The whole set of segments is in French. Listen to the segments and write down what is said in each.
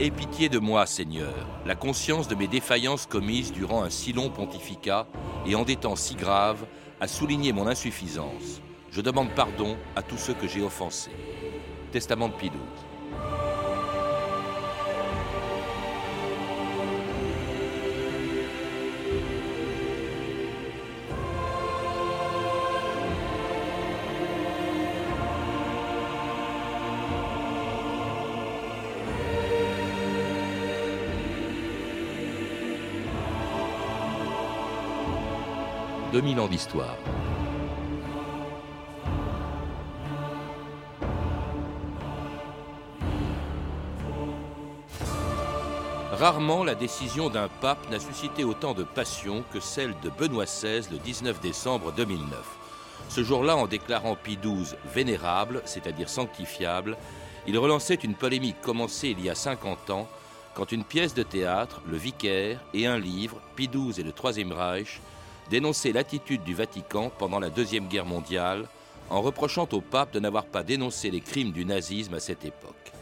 Aie pitié de moi, Seigneur, la conscience de mes défaillances commises durant un si long pontificat et en des temps si graves a souligné mon insuffisance. Je demande pardon à tous ceux que j'ai offensés. Testament de Pie 2000 ans d'histoire. Rarement la décision d'un pape n'a suscité autant de passion que celle de Benoît XVI le 19 décembre 2009. Ce jour-là, en déclarant Pie XII vénérable, c'est-à-dire sanctifiable, il relançait une polémique commencée il y a 50 ans quand une pièce de théâtre, Le Vicaire, et un livre, Pie XII et le Troisième Reich, dénonçaient l'attitude du Vatican pendant la Deuxième Guerre mondiale en reprochant au pape de n'avoir pas dénoncé les crimes du nazisme à cette époque.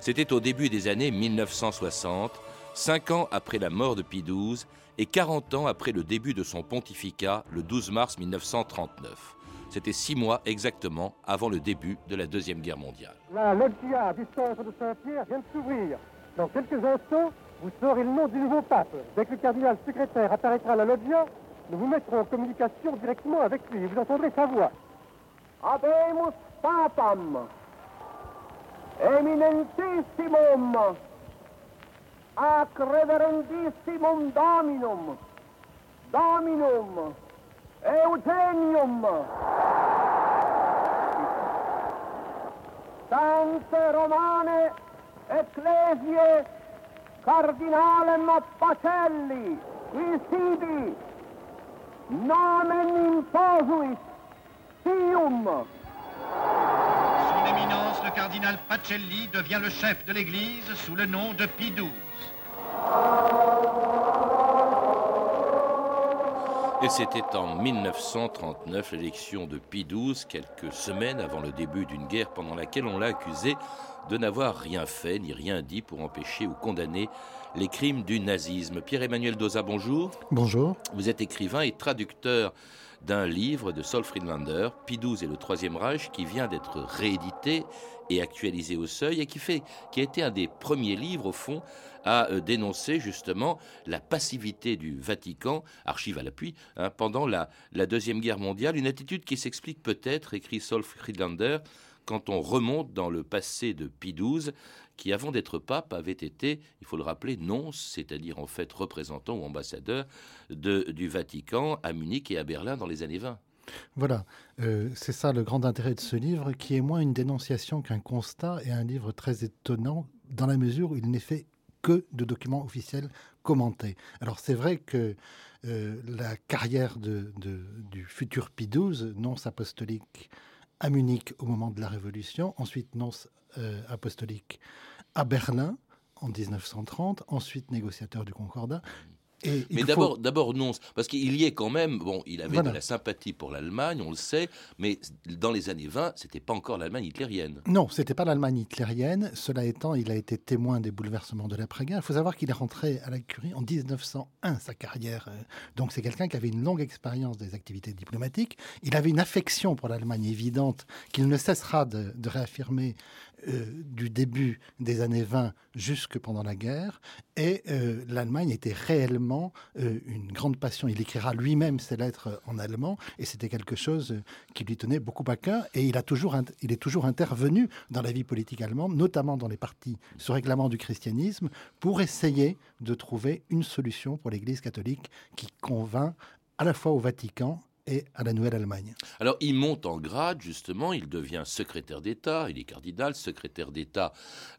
C'était au début des années 1960 cinq ans après la mort de Pie XII et 40 ans après le début de son pontificat, le 12 mars 1939. C'était six mois exactement avant le début de la Deuxième Guerre mondiale. La loggia du centre de Saint-Pierre vient de s'ouvrir. Dans quelques instants, vous saurez le nom du nouveau pape. Dès que le cardinal secrétaire apparaîtra à la loggia, nous vous mettrons en communication directement avec lui. Vous entendrez sa voix. Abemus papam, eminentissimum, ac reverendissimum dominum, dominum, Eugenium. Tante Romane Ecclesiae Cardinalem Pacelli, qui sibi, nomen imposuit, sium. Son éminence, le cardinal Pacelli, devient le chef de l'Église sous le nom de Pie XII. Et c'était en 1939 l'élection de Pie XII, quelques semaines avant le début d'une guerre pendant laquelle on l'a accusé de n'avoir rien fait ni rien dit pour empêcher ou condamner les crimes du nazisme. Pierre-Emmanuel Doza, bonjour. Bonjour. Vous êtes écrivain et traducteur d'un livre de Saul Friedlander, XII et le Troisième Reich, qui vient d'être réédité et actualisé au seuil et qui, fait, qui a été un des premiers livres, au fond, à euh, dénoncer justement la passivité du Vatican, archive à l'appui, hein, pendant la, la Deuxième Guerre mondiale, une attitude qui s'explique peut-être, écrit Saul Friedlander, quand on remonte dans le passé de Pie XII, qui avant d'être pape avait été, il faut le rappeler, nonce, c'est-à-dire en fait représentant ou ambassadeur de, du Vatican à Munich et à Berlin dans les années 20. Voilà, euh, c'est ça le grand intérêt de ce livre, qui est moins une dénonciation qu'un constat et un livre très étonnant dans la mesure où il n'est fait que de documents officiels commentés. Alors c'est vrai que euh, la carrière du futur Pie XII, nonce apostolique à Munich au moment de la Révolution, ensuite nonce euh, apostolique à Berlin en 1930, ensuite négociateur du Concordat, et mais d'abord, faut... d'abord non, parce qu'il y est quand même. Bon, il avait voilà. de la sympathie pour l'Allemagne, on le sait, mais dans les années 20, c'était pas encore l'Allemagne hitlérienne. Non, c'était pas l'Allemagne hitlérienne. Cela étant, il a été témoin des bouleversements de l'après-guerre. Il faut savoir qu'il est rentré à la Curie en 1901, sa carrière. Donc c'est quelqu'un qui avait une longue expérience des activités diplomatiques. Il avait une affection pour l'Allemagne évidente qu'il ne cessera de, de réaffirmer euh, du début des années 20 jusque pendant la guerre. Et euh, l'Allemagne était réellement euh, une grande passion. Il écrira lui-même ses lettres en allemand et c'était quelque chose qui lui tenait beaucoup à cœur. Et il, a toujours, il est toujours intervenu dans la vie politique allemande, notamment dans les partis se réclamant du christianisme, pour essayer de trouver une solution pour l'Église catholique qui convainc à la fois au Vatican et à la Nouvelle-Allemagne. Alors il monte en grade, justement, il devient secrétaire d'État, il est cardinal, secrétaire d'État,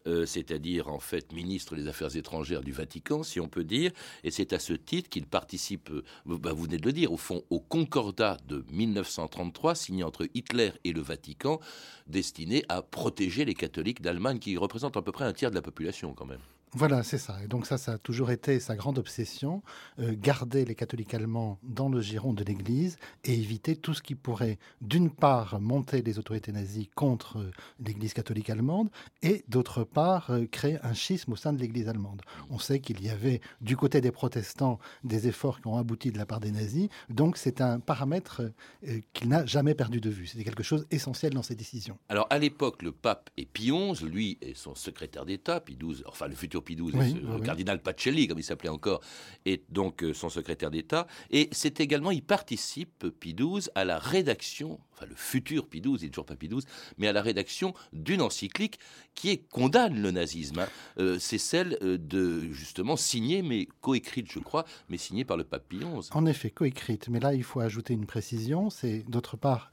euh, c'est-à-dire en fait ministre des Affaires étrangères du Vatican, si on peut dire, et c'est à ce titre qu'il participe, euh, bah, vous venez de le dire, au fond, au Concordat de 1933, signé entre Hitler et le Vatican, destiné à protéger les catholiques d'Allemagne, qui représentent à peu près un tiers de la population quand même. Voilà, c'est ça. Et donc ça, ça a toujours été sa grande obsession, euh, garder les catholiques allemands dans le giron de l'Église et éviter tout ce qui pourrait, d'une part, monter les autorités nazies contre euh, l'Église catholique allemande et, d'autre part, euh, créer un schisme au sein de l'Église allemande. On sait qu'il y avait, du côté des protestants, des efforts qui ont abouti de la part des nazis. Donc c'est un paramètre qu'il n'a jamais perdu de vue. C'était quelque chose essentiel dans ses décisions. Alors à l'époque, le pape est Pie XI, lui et son secrétaire d'État, Pie XII, enfin le futur XII, le cardinal Pacelli, comme il s'appelait encore, est donc euh, son secrétaire d'État. Et c'est également, il participe, XII, à la rédaction, enfin le futur XII, il n'est toujours pas XII, mais à la rédaction d'une encyclique qui est, condamne le nazisme. Hein. Euh, c'est celle euh, de, justement, signée, mais coécrite, je crois, mais signée par le pape XI. En effet, coécrite. Mais là, il faut ajouter une précision. C'est, d'autre part,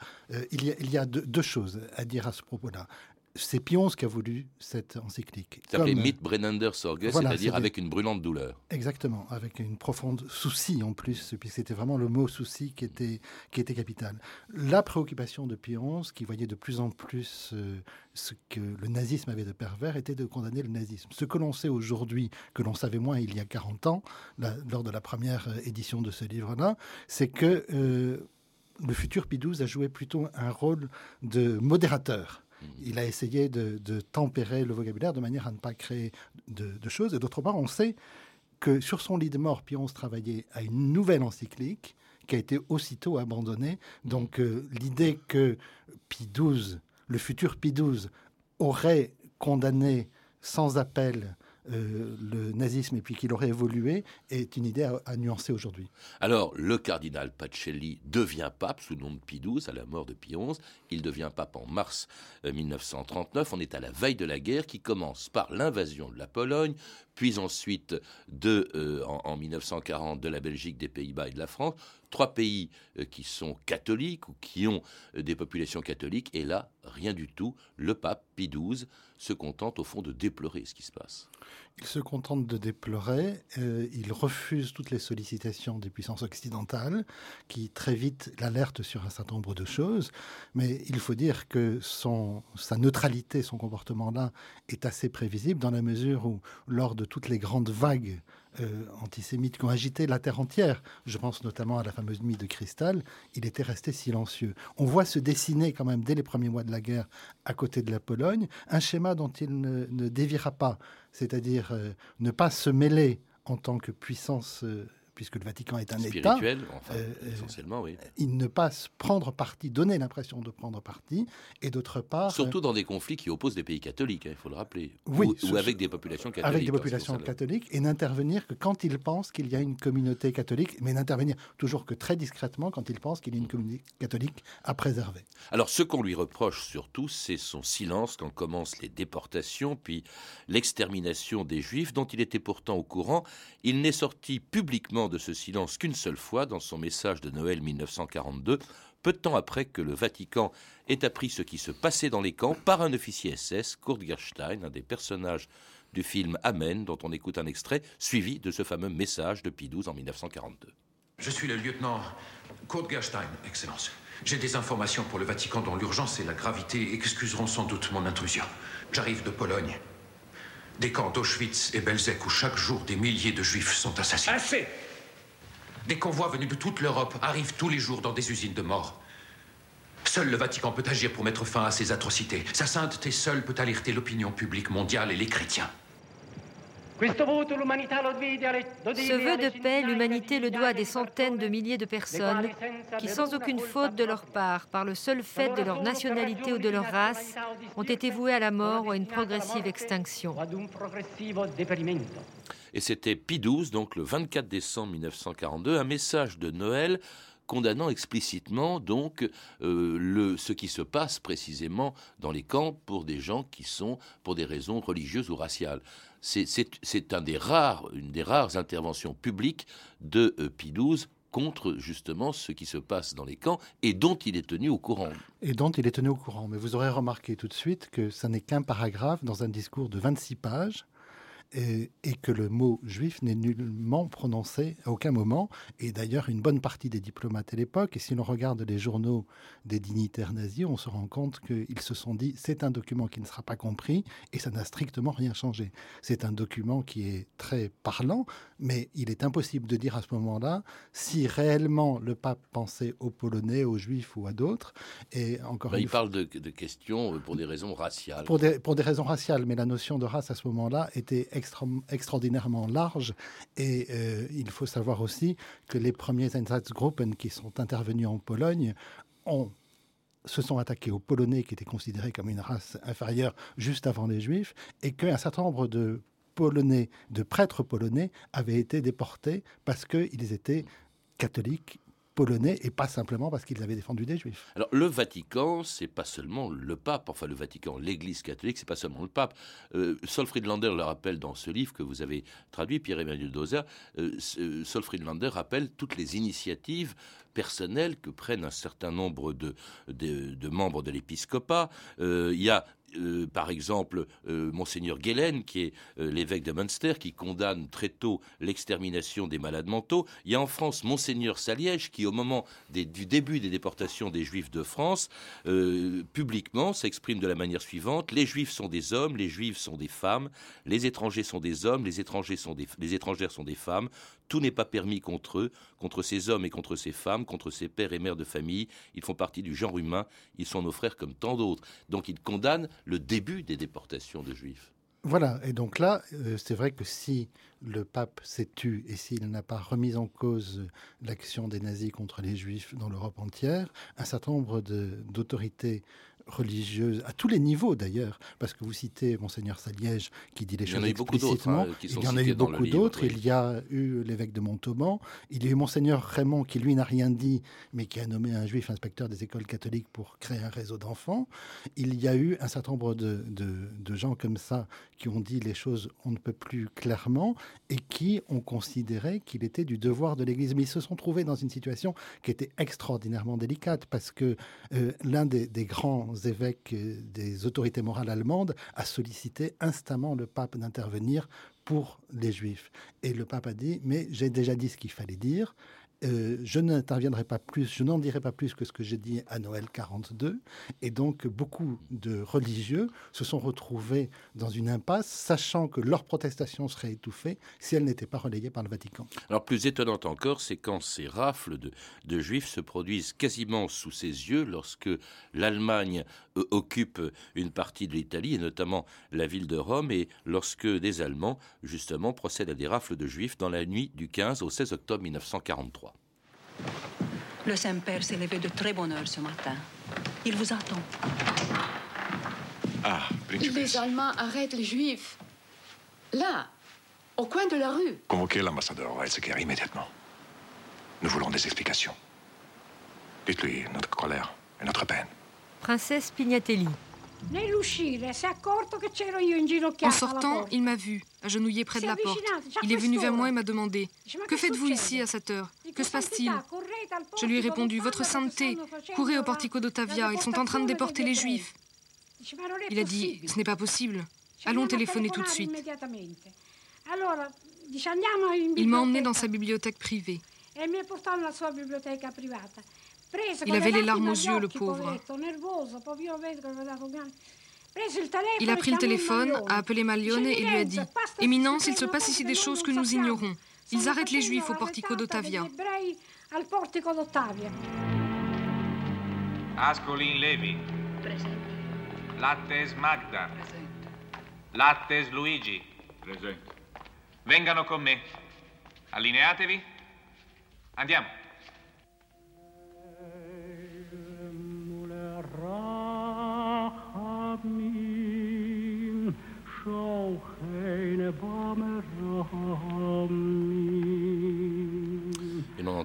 il y a, il y a deux choses à dire à ce propos-là c'est Pions qui a voulu cette encyclique. Ça s'appelait Mit brennender Sorge, c'est-à-dire avec une brûlante douleur. Exactement, avec une profonde souci en plus, puisque c'était vraiment le mot souci qui était, qui était capital. La préoccupation de Pions, qui voyait de plus en plus euh, ce que le nazisme avait de pervers, était de condamner le nazisme. Ce que l'on sait aujourd'hui, que l'on savait moins il y a 40 ans, lors de la première euh, édition de ce livre-là, c'est que euh, le futur Pidouze a joué plutôt un rôle de modérateur il a essayé de, tempérer le vocabulaire de manière à ne pas créer de, choses. Et d'autre part, on sait que sur son lit de mort, Pions travaillait à une nouvelle encyclique qui a été aussitôt abandonnée. Donc euh, l'idée que Pie XII, le futur Pie XII, aurait condamné sans appel euh, le nazisme et puis qu'il aurait évolué est une idée à, nuancer aujourd'hui. Alors, le cardinal Pacelli devient pape sous le nom de Pie XII à la mort de Pie XI. Il devient pape en mars 1939. Euh, On est à la veille de la guerre qui commence par l'invasion de la Pologne, puis ensuite de, euh, en, 1940 de la Belgique, des Pays-Bas et de la France. Trois pays qui sont catholiques ou qui ont des populations catholiques. Et là, rien du tout. Le pape Pie XII se contente au fond de déplorer ce qui se passe. Il se contente de déplorer, euh, il refuse toutes les sollicitations des puissances occidentales qui très vite l'alertent sur un certain nombre de choses, mais il faut dire que son, sa neutralité, son comportement-là est assez prévisible dans la mesure où lors de toutes les grandes vagues euh, antisémites qui ont agité la terre entière, je pense notamment à la fameuse nuit de cristal, il était resté silencieux. On voit se dessiner quand même dès les premiers mois de la guerre à côté de la Pologne un schéma dont il ne, ne déviera pas, c'est-à-dire euh, ne pas se mêler en tant que puissance euh, puisque le Vatican est un État. Enfin, euh, euh, essentiellement, oui. Il ne pas prendre parti, donner l'impression de prendre parti, et d'autre part. Surtout dans des conflits qui opposent des pays catholiques, hein, il faut le rappeler. Oui, ou, avec des populations catholiques. Avec des populations catholiques, et n'intervenir que quand ils pensent qu'il y a une communauté catholique, mais n'intervenir toujours que très discrètement quand ils pensent qu'il y a une communauté catholique à préserver. Alors, ce qu'on lui reproche surtout, c'est son silence quand commencent les déportations, puis l'extermination des Juifs, dont il était pourtant au courant. Il n'est sorti publiquement de ce silence qu'une seule fois dans son message de Noël 1942, peu de temps après que le Vatican ait appris ce qui se passait dans les camps par un officier SS, Kurt Gerstein, un des personnages du film Amen, dont on écoute un extrait, suivi de ce fameux message de Pie XII en 1942. Je suis le lieutenant Kurt Gerstein, Excellence. J'ai des informations pour le Vatican dont l'urgence et la gravité excuseront sans doute mon intrusion. J'arrive de Pologne. Des camps d'Auschwitz et Belzec où chaque jour des milliers de juifs sont assassinés. Assez des convois venus de toute l'Europe arrivent tous les jours dans des usines de mort. Seul le Vatican peut agir pour mettre fin à ces atrocités. Sa sainteté seule peut alerter l'opinion publique mondiale et les chrétiens. Ce vœu de paix, l'humanité le doit à des centaines de milliers de personnes qui, sans aucune faute de leur part, par le seul fait de leur nationalité ou de leur race, ont été vouées à la mort ou à une progressive extinction. Et c'était Pie XII, donc le 24 décembre 1942, un message de Noël condamnant explicitement donc euh, ce qui se passe précisément dans les camps pour des gens qui sont pour des raisons religieuses ou raciales. C'est un des rares, une des rares interventions publiques de euh, Pie XII contre justement ce qui se passe dans les camps et dont il est tenu au courant. Et dont il est tenu au courant. Mais vous aurez remarqué tout de suite que ça n'est qu'un paragraphe dans un discours de 26 pages et, et, que le mot juif n'est nullement prononcé à aucun moment. Et d'ailleurs, une bonne partie des diplomates à l'époque, et si l'on regarde les journaux des dignitaires nazis, on se rend compte qu'ils se sont dit c'est un document qui ne sera pas compris, et ça n'a strictement rien changé. C'est un document qui est très parlant, mais il est impossible de dire à ce moment-là si réellement le pape pensait aux Polonais, aux Juifs ou à d'autres. Et encore ben, il parle de, de, questions pour des raisons raciales. Pour des, pour des raisons raciales, mais la notion de race à ce moment-là était extra, extraordinairement large. Et euh, il faut savoir aussi que les premiers Einsatzgruppen qui sont intervenus en Pologne ont se sont attaqués aux Polonais qui étaient considérés comme une race inférieure juste avant les Juifs, et qu'un certain nombre de Polonais, de prêtres polonais, avaient été déportés parce qu'ils étaient catholiques polonais et pas simplement parce qu'ils avaient défendu des juifs. Alors le Vatican, c'est pas seulement le pape, enfin le Vatican, l'Église catholique, c'est pas seulement le pape. Euh, Solfried Lander le rappelle dans ce livre que vous avez traduit, Pierre-Emmanuel Dozer. Euh, Solfried Lander rappelle toutes les initiatives personnelles que prennent un certain nombre de membres de l'épiscopat. Euh, il y a euh, par exemple, euh, Monseigneur Guelen, qui est euh, l'évêque de Münster, qui condamne très tôt l'extermination des malades mentaux. Il y a en France Monseigneur Saliège, qui, au moment du début des déportations des Juifs de France, publiquement s'exprime de la manière suivante les Juifs sont des hommes, les Juifs sont des femmes, les étrangers sont des hommes, les, étrangers les étrangères sont des femmes. Tout n'est pas permis contre eux, contre ces hommes et contre ces femmes, contre ces pères et mères de famille. Ils font partie du genre humain. Ils sont nos frères comme tant d'autres. Donc il condamne le début des déportations de juifs. Voilà, et donc là, euh, c'est vrai que si le pape s'est tu et s'il n'a pas remis en cause l'action des nazis contre les juifs dans l'Europe entière, un certain nombre d'autorités religieuses, à tous les niveaux d'ailleurs, parce que vous citez Monseigneur Saliège qui dit les choses explicitement. Il y en a eu beaucoup d'autres. Il y a eu l'évêque de Montauban. Il y a eu Monseigneur Raymond qui, lui, n'a rien dit, mais qui a nommé un juif inspecteur des écoles catholiques pour créer un réseau d'enfants. Il y a eu un certain nombre de, de, de gens comme ça qui ont dit les choses on ne peut plus clairement et qui ont considéré qu'il était du devoir de l'Église. Mais ils se sont trouvés dans une situation qui était extraordinairement délicate parce que euh, l'un des, des grands évêques des autorités morales allemandes a sollicité instamment le pape d'intervenir pour les juifs. Et le pape a dit, mais j'ai déjà dit ce qu'il fallait dire, euh, je n'interviendrai pas plus, je n'en dirai pas plus que ce que j'ai dit à Noël 42. Et donc, beaucoup de religieux se sont retrouvés dans une impasse, sachant que leur protestation serait étouffée si elle n'était pas relayée par le Vatican. Alors, plus étonnant encore, c'est quand ces rafles de, juifs se produisent quasiment sous ses yeux lorsque l'Allemagne occupe une partie de l'Italie, et notamment la ville de Rome, et lorsque des Allemands, justement, procèdent à des rafles de juifs dans la nuit du 15 au 16 octobre 1943. Le Saint-Père s'est levé de très bonne heure ce matin. Il vous attend. Ah. Les Allemands arrêtent les Juifs. Là, au coin de la rue. Convoquez l'ambassadeur Weizsäcker immédiatement. Nous voulons des explications. Dites-lui notre colère et notre peine. Princesse Pignatelli. En sortant, il m'a vu, agenouillé près de la porte. Il est venu vers moi et m'a demandé Que faites-vous ici à cette heure? Que se passe-t-il? Je lui ai répondu Votre sainteté, courez au portico d'Ottavia, ils sont en train de déporter les Juifs. Il a dit Ce n'est pas possible. Allons téléphoner tout de suite. Il m'a emmené dans sa bibliothèque privée. Il avait les larmes aux yeux, le pauvre. Il a pris le téléphone, a appelé Malione et lui a dit Éminence, il se passe ici des choses que nous ignorons. Ils arrêtent les Juifs au portico d'Ottavia. Ascolin Levi. Lattes Magda. Lattes Luigi. Presente. Vengano con me. Allineatevi. Andiamo.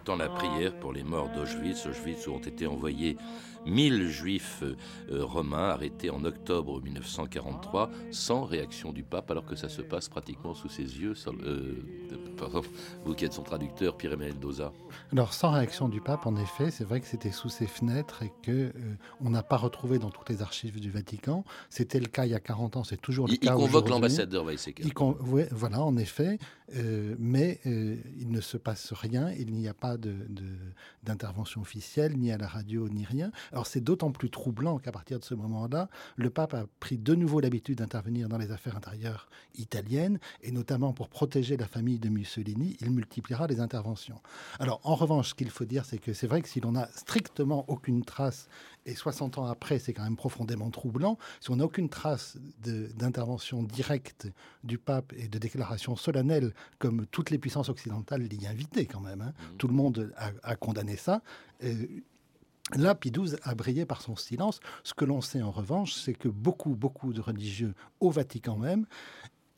Temps la prière pour les morts d'Auschwitz, Auschwitz où ont été envoyés 1000 juifs euh, euh, romains arrêtés en octobre 1943 sans réaction du pape alors que ça se passe pratiquement sous ses yeux. Euh, vous qui êtes son traducteur, Pierre-Emmanuel Doza. Alors sans réaction du pape, en effet, c'est vrai que c'était sous ses fenêtres et que on n'a pas retrouvé dans toutes les archives du Vatican. C'était le cas il y a 40 ans, c'est toujours le il, cas. Il convoque l'ambassadeur Weizsäcker. voilà, en effet, mais il ne se passe rien, il n'y a pas d'intervention de, officielle, ni à la radio, ni rien. Alors c'est d'autant plus troublant qu'à partir de ce moment-là, le pape a pris de nouveau l'habitude d'intervenir dans les affaires intérieures italiennes, et notamment pour protéger la famille de Mussolini, il multipliera les interventions. Alors en revanche, ce qu'il faut dire, c'est que c'est vrai que si l'on n'a strictement aucune trace, et 60 ans après, c'est quand même profondément troublant, si on n'a aucune trace d'intervention directe du pape et de déclaration solennelle, comme toutes les puissances occidentales l'y invitaient quand même, hein, mmh. tout le monde a, condamné ça. Euh, Là, Pie XII a brillé par son silence. Ce que l'on sait en revanche, c'est que beaucoup, beaucoup de religieux au Vatican même,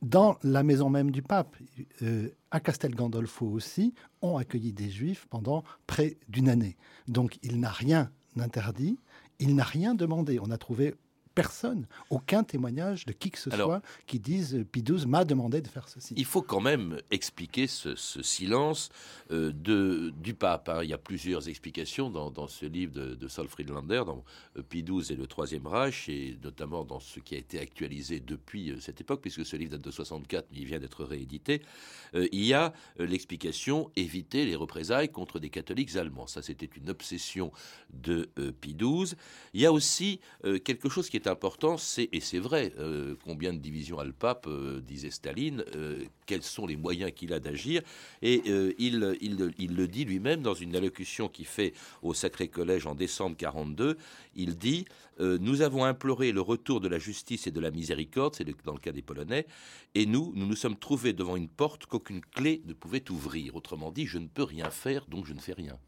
dans la maison même du pape, euh, à Castel Gandolfo aussi, ont accueilli des juifs pendant près d'une année. Donc il n'a rien interdit, il n'a rien demandé. On a trouvé personne, aucun témoignage de qui que ce soit qui dise euh, Pie m'a demandé de faire ceci. Il faut quand même expliquer ce, silence euh, de, du pape. Hein. Il y a plusieurs explications dans, ce livre de, de Saul Friedlander, dans euh, Pie XII et le Troisième Reich, et notamment dans ce qui a été actualisé depuis cette époque, puisque ce livre date de 64, mais il vient d'être réédité. il y a l'explication éviter les représailles contre des catholiques allemands. Ça, c'était une obsession de Pie XII. Il y a aussi quelque chose qui est important, c'est, et c'est vrai, euh, combien de divisions a le pape, euh, disait Staline, euh, quels sont les moyens qu'il a d'agir, et il, il, le dit lui-même dans une allocution qu'il fait au Sacré Collège en décembre 42, il dit Nous avons imploré le retour de la justice et de la miséricorde, c'est dans le cas des Polonais, et nous, nous nous sommes trouvés devant une porte qu'aucune clé ne pouvait ouvrir. Autrement dit, je ne peux rien faire, donc je ne fais rien.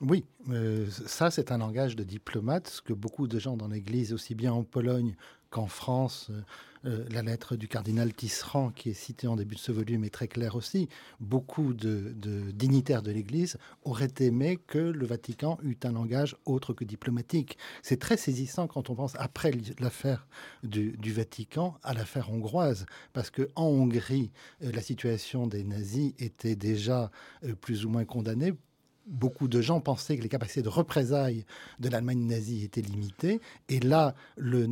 Oui, euh, ça c'est un langage de diplomate, ce que beaucoup de gens dans l'Église, aussi bien en Pologne qu'en France, euh, euh, la lettre du cardinal Tisserand qui est citée en début de ce volume est très claire aussi. Beaucoup de, dignitaires de l'Église auraient aimé que le Vatican eût un langage autre que diplomatique. C'est très saisissant quand on pense après l'affaire du, Vatican à l'affaire hongroise, parce que en Hongrie, la situation des nazis était déjà plus ou moins condamnée beaucoup de gens pensaient que les capacités de représailles de l'Allemagne nazie étaient limitées. Et là, euh,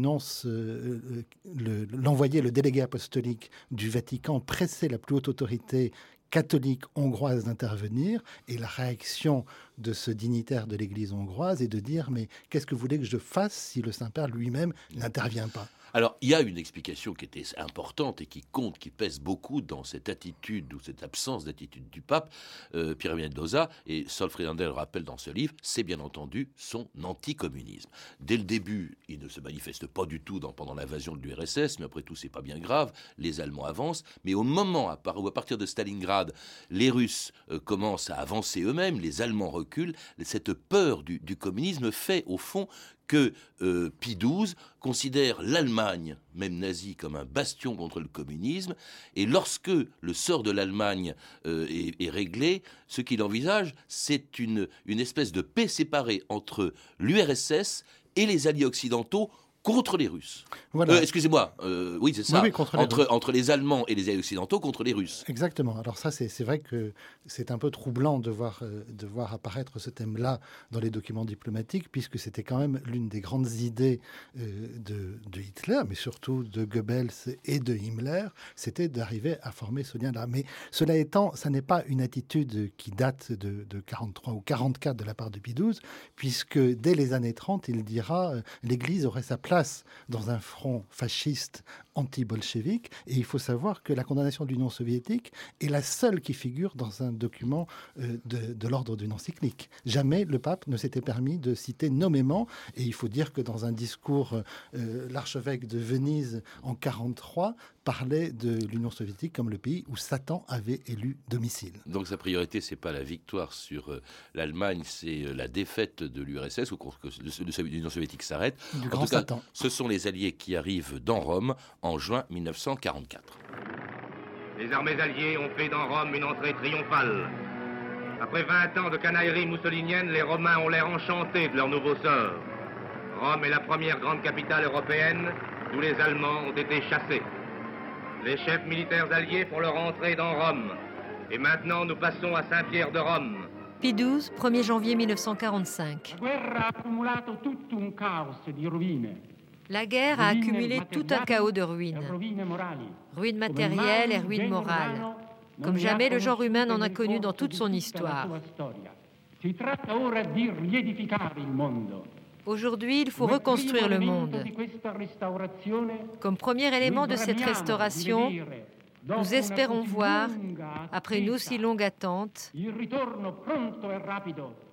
l'envoyé, le, le délégué apostolique du Vatican pressait la plus haute autorité catholique hongroise d'intervenir et la réaction de ce dignitaire de l'Église hongroise est de dire mais qu'est-ce que vous voulez que je fasse si le Saint-Père lui-même n'intervient pas? Alors, il y a une explication qui était importante et qui compte, qui pèse beaucoup dans cette attitude ou cette absence d'attitude du pape, euh, Pierre Dosa, et Sol Friedlander le rappelle dans ce livre, c'est bien entendu son anticommunisme. Dès le début, il ne se manifeste pas du tout pendant l'invasion de l'URSS, mais après tout, c'est pas bien grave, les Allemands avancent, mais au moment où, à partir de Stalingrad, les Russes euh, commencent à avancer eux-mêmes, les Allemands reculent, cette peur du, du communisme fait, au fond, que euh, Pie XII considère l'Allemagne, même nazie, comme un bastion contre le communisme, et lorsque le sort de l'Allemagne euh, est, réglé, ce qu'il envisage, c'est une espèce de paix séparée entre l'URSS et les alliés occidentaux contre les Russes. Euh, excusez-moi, euh, oui c'est ça, entre, les... entre les Allemands et les Occidentaux contre les Russes. Exactement, alors ça c'est vrai que c'est un peu troublant de voir, euh, de voir apparaître ce thème-là dans les documents diplomatiques, puisque c'était quand même l'une des grandes idées de, de, Hitler, mais surtout de Goebbels et de Himmler, c'était d'arriver à former ce lien-là. Mais cela étant, ça n'est pas une attitude qui date de, de 43 ou 44 de la part de XII, puisque dès les années 30, il dira l'Église aurait sa place dans un front fasciste anti-bolchevique. Et il faut savoir que la condamnation de l'Union soviétique est la seule qui figure dans un document euh, de, l'ordre d'une encyclique. Jamais le pape ne s'était permis de citer nommément, et il faut dire que dans un discours, euh, l'archevêque de Venise en 43 parlait de l'Union soviétique comme le pays où Satan avait élu domicile. Donc sa priorité, c'est pas la victoire sur euh, l'Allemagne, c'est la défaite de l'URSS ou que l'Union soviétique s'arrête. Du grand Satan. Ce sont les Alliés qui arrivent dans Rome en juin 1944. Les armées alliées ont fait dans Rome une entrée triomphale. Après 20 ans de canaillerie mussolinienne, les Romains ont l'air enchantés de leur nouveau sort. Rome est la première grande capitale européenne d'où les Allemands ont été chassés. Les chefs militaires alliés font leur entrée dans Rome. Et maintenant, nous passons à Saint-Pierre de Rome. Pie XII, 1er janvier 1945. La guerre a accumulé tout un chaos de ruines. Ruines matérielles et ruines morales. Comme jamais le genre humain n'en a connu dans toute son histoire. Aujourd'hui, il faut reconstruire le monde. Comme premier élément de cette restauration, nous espérons voir, après une aussi longue attente,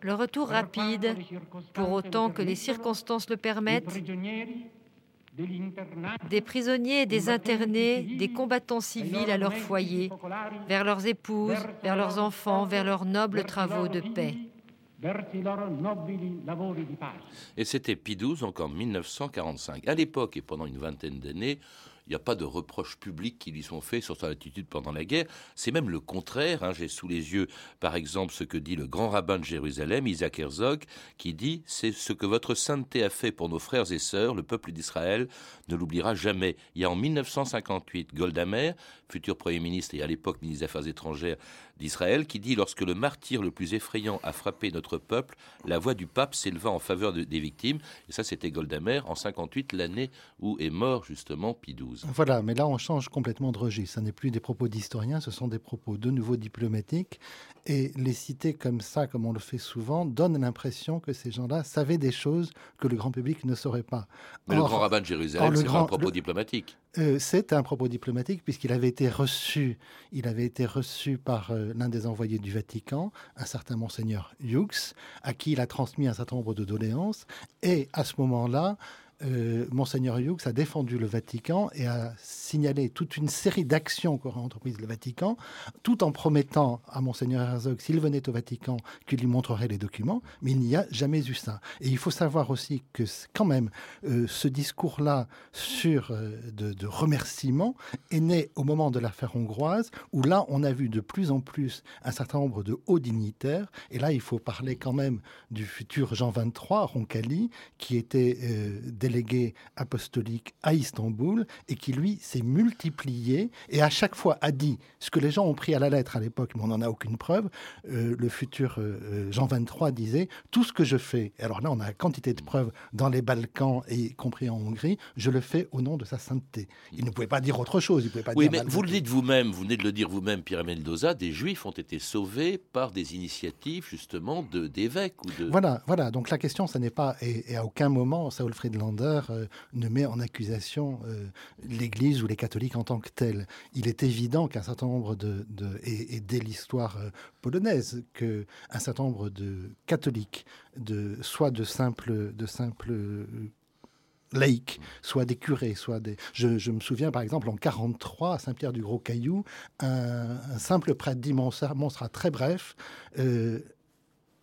le retour rapide, pour autant que les circonstances le permettent, des prisonniers et des internés, des combattants civils à leur foyer, vers leurs épouses, vers leurs enfants, vers leurs nobles travaux de paix. Et c'était XII encore en 1945. À l'époque et pendant une vingtaine d'années, il n'y a pas de reproches publics qui lui sont faits sur son attitude pendant la guerre. C'est même le contraire. Hein. J'ai sous les yeux, par exemple, ce que dit le grand rabbin de Jérusalem, Isaac Herzog, qui dit C'est ce que votre sainteté a fait pour nos frères et sœurs, le peuple d'Israël, ne l'oubliera jamais. Il y a en 1958 Golda Meir, futur Premier ministre et à l'époque ministre des Affaires étrangères d'Israël, qui dit Lorsque le martyr le plus effrayant a frappé notre peuple, la voix du pape s'éleva en faveur des victimes. Et ça, c'était Golda Meir en 58, l'année où est mort justement Pie voilà, mais là on change complètement de registre. Ce n'est plus des propos d'historiens, ce sont des propos de nouveau diplomatiques. Et les citer comme ça, comme on le fait souvent, donne l'impression que ces gens-là savaient des choses que le grand public ne saurait pas. Mais le grand rabbin de Jérusalem, c'est un propos diplomatique. Euh, c'est un propos diplomatique puisqu'il avait été reçu, il avait été reçu par euh, l'un des envoyés du Vatican, un certain monseigneur Hughes, à qui il a transmis un certain nombre de doléances. Et à ce moment-là, euh, Monseigneur Hughes a défendu le Vatican et a signalé toute une série d'actions qu'aurait entreprises le Vatican, tout en promettant à Monseigneur Herzog, s'il venait au Vatican, qu'il lui montrerait les documents, mais il n'y a jamais eu ça. Et il faut savoir aussi que quand même, euh, ce discours-là sur euh, de, de remerciements est né au moment de l'affaire hongroise, où là, on a vu de plus en plus un certain nombre de hauts dignitaires, et là, il faut parler quand même du futur Jean XXIII, Roncalli, qui était délégué apostolique à Istanbul et qui, lui, s'est multiplié et à chaque fois a dit ce que les gens ont pris à la lettre à l'époque, mais on n'en a aucune preuve. Euh, le futur euh, euh, Jean 23 disait Tout ce que je fais, alors là, on a quantité de preuves dans les Balkans et y compris en Hongrie, je le fais au nom de sa sainteté. Il ne pouvait pas dire autre chose. Il pouvait pas oui, mais vous le dites vous-même, vous venez de le dire vous-même, Pierre Mendoza, des Juifs ont été sauvés par des initiatives justement d'évêques ou de. Voilà, voilà. Donc la question, ça n'est pas et, à aucun moment Saul Euh, ne met en accusation euh, l'Église ou les catholiques en tant que tels. Il est évident qu'un certain nombre de, et, dès l'histoire euh, polonaise, qu'un certain nombre de catholiques, de, soit de simples, de simples laïcs, soit des curés, soit des... Je, me souviens par exemple en 43 à Saint-Pierre-du-Gros-Caillou, un, simple prêtre dit très bref,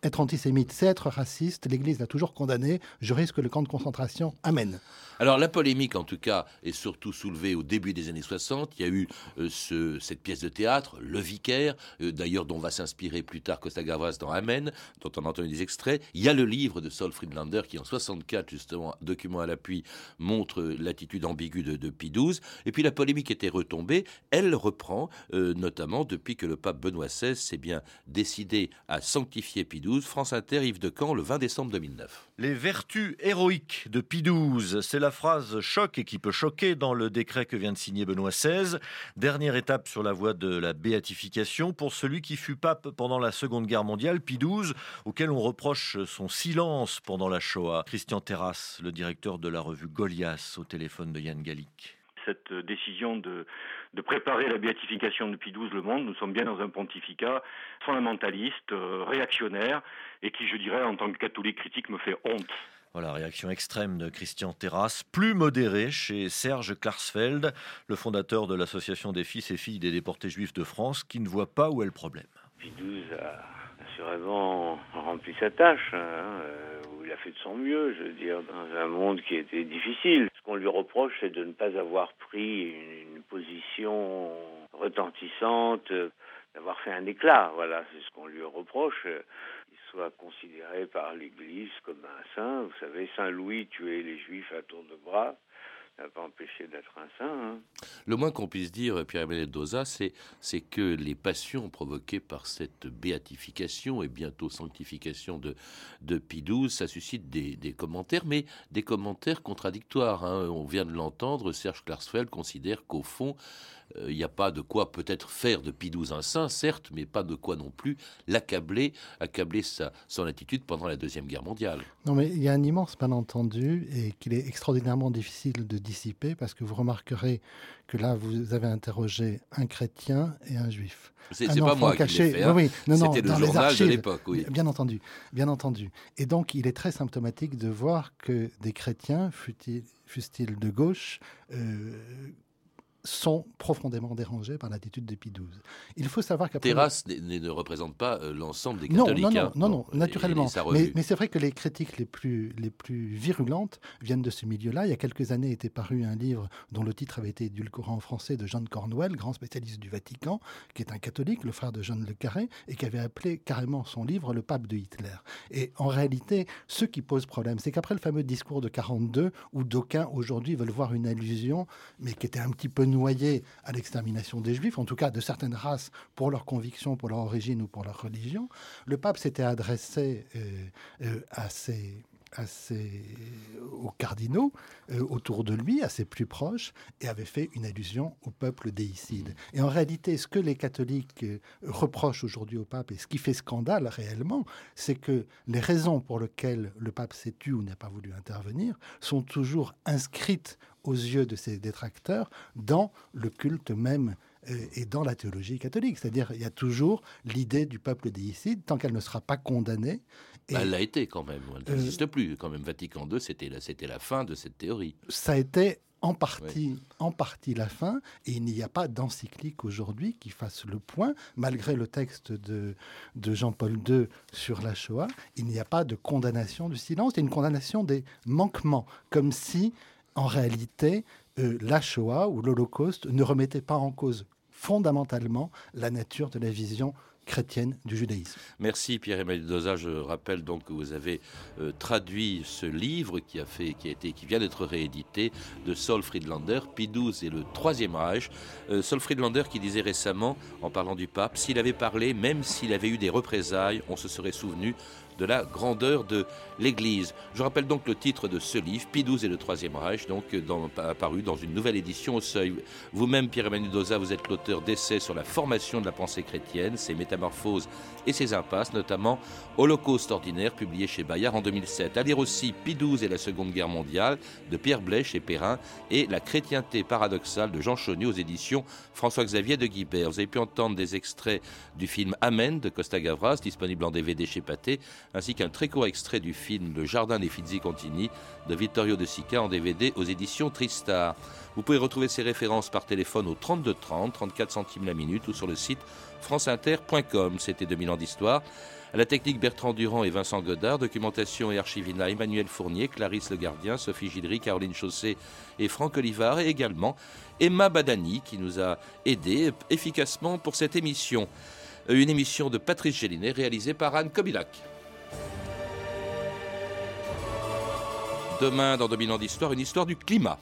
être antisémite, c'est être raciste. L'Église l'a toujours condamné. Je risque le camp de concentration. Amen. Alors la polémique, en tout cas, est surtout soulevée au début des années 60. Il y a eu euh, ce, cette pièce de théâtre, Le Vicaire, euh, d'ailleurs dont va s'inspirer plus tard Costa Gavras dans Amen, dont on a entendu des extraits. Il y a le livre de Saul Friedlander qui, en 64, justement, document à l'appui, montre l'attitude ambiguë de, de Pie XII. Et puis la polémique était retombée. Elle reprend, euh, notamment depuis que le pape Benoît XVI s'est bien décidé à sanctifier Pie XII France Inter, Yves de Caen, le 20 décembre 2009. Les vertus héroïques de Pie XII, c'est la phrase choc et qui peut choquer dans le décret que vient de signer Benoît XVI. Dernière étape sur la voie de la béatification pour celui qui fut pape pendant la Seconde Guerre mondiale, Pie XII, auquel on reproche son silence pendant la Shoah. Christian Terrasse, le directeur de la revue Goliath, au téléphone de Yann Gallic cette décision de, de préparer la béatification depuis 12 le monde. Nous sommes bien dans un pontificat fondamentaliste, euh, réactionnaire, et qui, je dirais, en tant que catholique critique, me fait honte. Voilà, réaction extrême de Christian Terrasse, plus modérée chez Serge Klarsfeld, le fondateur de l'association des fils et filles des déportés juifs de France, qui ne voit pas où est le problème. Pie a assurément rempli sa tâche. Hein, euh, il a fait de son mieux, je veux dire, dans un monde qui était difficile. Ce qu'on lui reproche, c'est de ne pas avoir pris une, position retentissante d'avoir fait un éclat. Voilà, c'est ce qu'on lui reproche. Soit considéré par l'Église comme un saint. Vous savez, Saint Louis tuait les Juifs à tour de bras n'a pas empêché d'être un saint. Hein. Le moins qu'on puisse dire, Pierre-Emmanuel Dosa, c'est, c'est que les passions provoquées par cette béatification et bientôt sanctification de, de Pie XII, ça suscite des, des commentaires, mais des commentaires contradictoires. Hein. On vient de l'entendre, Serge Klarsfeld considère qu'au fond, il euh, n'y a pas de quoi peut-être faire de Pie XII un saint, certes, mais pas de quoi non plus l'accabler, accabler sa, son attitude pendant la Deuxième Guerre mondiale. Non, mais il y a un immense malentendu et qu'il est extraordinairement difficile de parce que vous remarquerez que là, vous avez interrogé un chrétien et un juif. C'est pas moi caché. qui l'ai fait. Oui, oui. C'était le journal de l'époque, oui. Bien entendu, bien entendu. Et donc, il est très symptomatique de voir que des chrétiens, fussent-ils de gauche, euh, sont profondément dérangés par l'attitude de Pie XII. Il faut savoir qu'après... Terrasse ne représente pas euh, l'ensemble des catholiques. Non, non, hein. non, non, naturellement. mais, mais c'est vrai que les critiques les plus, les plus virulentes viennent de ce milieu-là. Il y a quelques années était paru un livre dont le titre avait été édulcoré en français de John Cornwell, grand spécialiste du Vatican, qui est un catholique, le frère de John Le Carré, et qui avait appelé carrément son livre Le pape de Hitler. Et en réalité, ce qui pose problème, c'est qu'après le fameux discours de 42, où d'aucuns aujourd'hui veulent voir une allusion, mais qui était un petit peu noyés à l'extermination des juifs, en tout cas de certaines races pour leurs convictions, pour leur origine ou pour leur religion. Le pape s'était adressé euh, euh, à ses aux cardinaux euh, autour de lui, à ses plus proches, et avait fait une allusion au peuple déicide. Et en réalité, ce que les catholiques reprochent aujourd'hui au pape, et ce qui fait scandale réellement, c'est que les raisons pour lesquelles le pape s'est tu ou n'a pas voulu intervenir sont toujours inscrites aux yeux de ses détracteurs dans le culte même euh, et dans la théologie catholique. C'est-à-dire, il y a toujours l'idée du peuple déicide, tant qu'elle ne sera pas condamnée. Et elle l'a été quand même, elle n'existe plus. Quand même, Vatican II, c'était la, c'était la fin de cette théorie. Ça a été en partie, en partie la fin, et il n'y a pas d'encyclique aujourd'hui qui fasse le point, malgré le texte de, de Jean-Paul II sur la Shoah, il n'y a pas de condamnation du silence, il y a une condamnation des manquements, comme si en réalité, euh, la Shoah ou l'Holocauste ne remettait pas en cause fondamentalement la nature de la vision chrétienne du judaïsme. Merci Pierre-Emmanuel Doza. Je rappelle donc que vous avez euh, traduit ce livre qui a fait, qui a été, qui vient d'être réédité de Saul Friedlander, XII et le Troisième Reich. Euh, Saul Friedlander qui disait récemment, en parlant du pape, s'il avait parlé, même s'il avait eu des représailles, on se serait souvenu de la grandeur de l'Église. Je rappelle donc le titre de ce livre, XII et le Troisième Reich, donc apparu dans une nouvelle édition au Seuil. Vous-même, Pierre-Emmanuel Doza, vous êtes l'auteur d'essais sur la formation de la pensée chrétienne, ses métamorphoses et ses impasses, notamment Holocauste ordinaire, publié chez Bayard en 2007. À lire aussi XII et la Seconde Guerre mondiale, de Pierre Blais chez Perrin, et La chrétienté paradoxale de Jean Chauny aux éditions François-Xavier de Guibert. Vous avez pu entendre des extraits du film Amen de Costa Gavras, disponible en DVD chez Pathé, ainsi qu'un très court extrait du film Le Jardin des Fizzi Contini de Vittorio De Sica en DVD aux éditions Tristar. Vous pouvez retrouver ces références par téléphone au 32 30, 34 centimes la minute ou sur le site franceinter.com. C'était 2000 ans d'histoire. À la technique Bertrand Durand et Vincent Godard, documentation et archivina Emmanuel Fournier, Clarisse Le Gardien, Sophie Gidry, Caroline Chausset et Franck Olivard et également Emma Badani qui nous a aidés efficacement pour cette émission. Une émission de Patrice Gélinet réalisée par Anne Kobilac. Demain, dans Dominant d'Histoire, une histoire du climat.